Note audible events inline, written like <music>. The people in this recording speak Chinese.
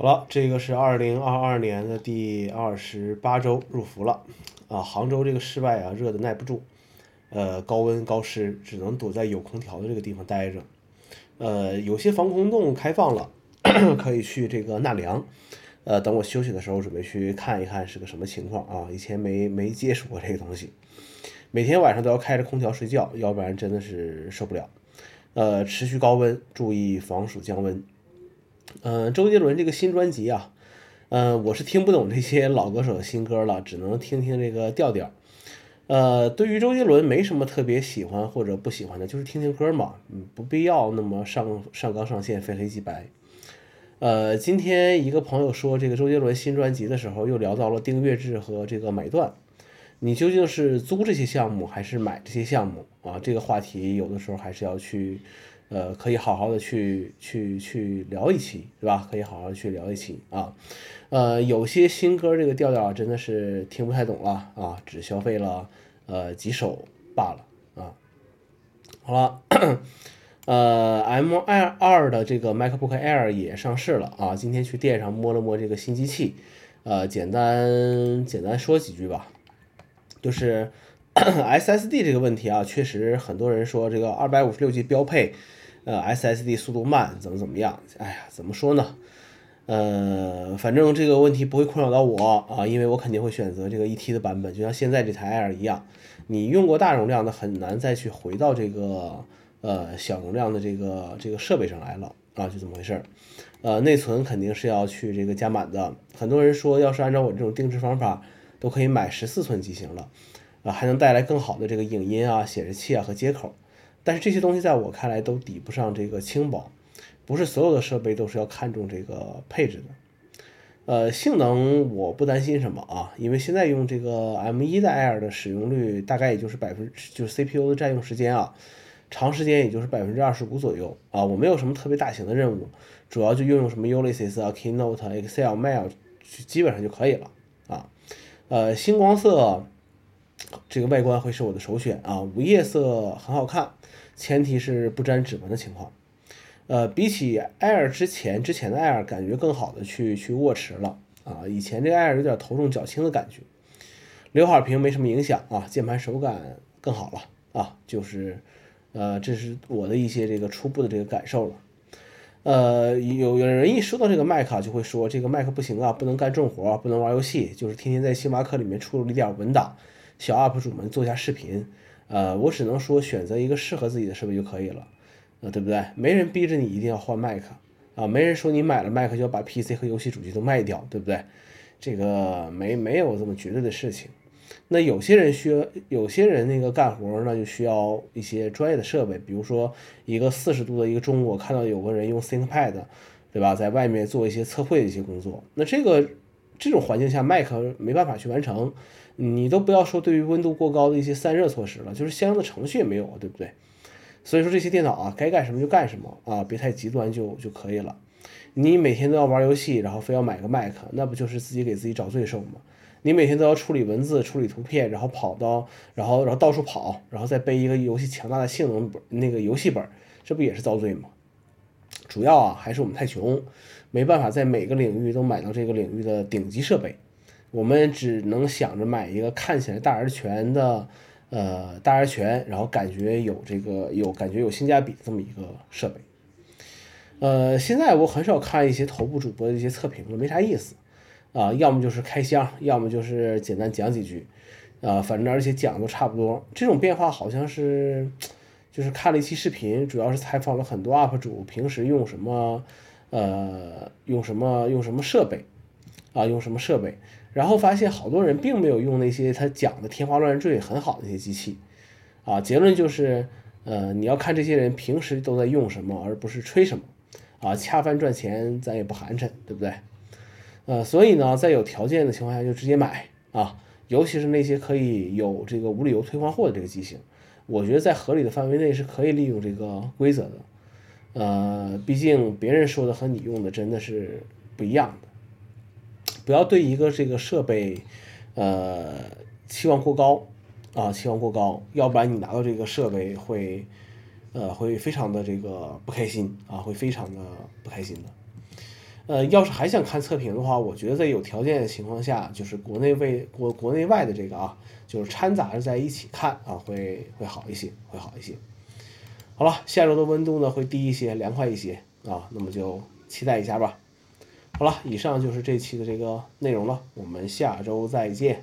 好了，这个是二零二二年的第二十八周入伏了啊。杭州这个室外啊，热的耐不住，呃，高温高湿，只能躲在有空调的这个地方待着。呃，有些防空洞开放了，<clears throat> 可以去这个纳凉。呃，等我休息的时候，准备去看一看是个什么情况啊。以前没没接触过这个东西，每天晚上都要开着空调睡觉，要不然真的是受不了。呃，持续高温，注意防暑降温。嗯，周杰伦这个新专辑啊，嗯，我是听不懂这些老歌手的新歌了，只能听听这个调调。呃，对于周杰伦没什么特别喜欢或者不喜欢的，就是听听歌嘛，嗯，不必要那么上上纲上线，非黑即白。呃，今天一个朋友说这个周杰伦新专辑的时候，又聊到了订阅制和这个买断，你究竟是租这些项目还是买这些项目啊？这个话题有的时候还是要去。呃，可以好好的去去去聊一期，是吧？可以好好去聊一期啊。呃，有些新歌这个调调真的是听不太懂了啊，只消费了呃几首罢了啊。好了，呃，M 二二的这个 MacBook Air 也上市了啊。今天去店上摸了摸这个新机器，呃，简单简单说几句吧，就是 <coughs> SSD 这个问题啊，确实很多人说这个二百五十六 G 标配。呃，SSD 速度慢，怎么怎么样？哎呀，怎么说呢？呃，反正这个问题不会困扰到我啊，因为我肯定会选择这个 E T 的版本，就像现在这台 Air 一样。你用过大容量的，很难再去回到这个呃小容量的这个这个设备上来了啊，就这么回事儿。呃，内存肯定是要去这个加满的。很多人说，要是按照我这种定制方法，都可以买十四寸机型了，啊，还能带来更好的这个影音啊、显示器啊和接口。但是这些东西在我看来都抵不上这个轻薄，不是所有的设备都是要看重这个配置的。呃，性能我不担心什么啊，因为现在用这个 M1 的 Air 的使用率大概也就是百分之，就是 CPU 的占用时间啊，长时间也就是百分之二十五左右啊。我没有什么特别大型的任务，主要就用用什么 Ulysses 啊、Keynote、Excel、Mail，基本上就可以了啊。呃，星光色这个外观会是我的首选啊，午夜色很好看。前提是不沾指纹的情况，呃，比起 Air 之前之前的 Air 感觉更好的去去握持了啊，以前这个 Air 有点头重脚轻的感觉，刘海屏没什么影响啊，键盘手感更好了啊，就是，呃，这是我的一些这个初步的这个感受了，呃，有有人一说到这个 Mac 就会说这个 Mac 不行啊，不能干重活，不能玩游戏，就是天天在星巴克里面处理点文档，小 UP 主们做一下视频。呃，我只能说选择一个适合自己的设备就可以了，呃，对不对？没人逼着你一定要换麦克啊，没人说你买了麦克就要把 PC 和游戏主机都卖掉，对不对？这个没没有这么绝对的事情。那有些人需要，有些人那个干活那就需要一些专业的设备，比如说一个四十度的一个中午，我看到有个人用 ThinkPad，对吧，在外面做一些测绘的一些工作，那这个这种环境下，Mac 没办法去完成。你都不要说对于温度过高的一些散热措施了，就是相应的程序也没有，对不对？所以说这些电脑啊，该干什么就干什么啊，别太极端就就可以了。你每天都要玩游戏，然后非要买个 Mac，那不就是自己给自己找罪受吗？你每天都要处理文字、处理图片，然后跑到，然后然后到处跑，然后再背一个游戏强大的性能本那个游戏本，这不也是遭罪吗？主要啊，还是我们太穷，没办法在每个领域都买到这个领域的顶级设备。我们只能想着买一个看起来大而全的，呃，大而全，然后感觉有这个有感觉有性价比这么一个设备。呃，现在我很少看一些头部主播的一些测评了，没啥意思啊，要么就是开箱，要么就是简单讲几句，啊，反正而且讲的都差不多。这种变化好像是，就是看了一期视频，主要是采访了很多 UP 主，平时用什么，呃，用什么用什么设备，啊，用什么设备。然后发现好多人并没有用那些他讲的天花乱坠很好的那些机器，啊，结论就是，呃，你要看这些人平时都在用什么，而不是吹什么，啊，恰饭赚钱咱也不寒碜，对不对？呃，所以呢，在有条件的情况下就直接买啊，尤其是那些可以有这个无理由退换货的这个机型，我觉得在合理的范围内是可以利用这个规则的，呃，毕竟别人说的和你用的真的是不一样的。不要对一个这个设备，呃，期望过高啊，期望过高，要不然你拿到这个设备会，呃，会非常的这个不开心啊，会非常的不开心的。呃，要是还想看测评的话，我觉得在有条件的情况下，就是国内外国国内外的这个啊，就是掺杂着在一起看啊，会会好一些，会好一些。好了，下周的温度呢会低一些，凉快一些啊，那么就期待一下吧。好了，以上就是这期的这个内容了，我们下周再见。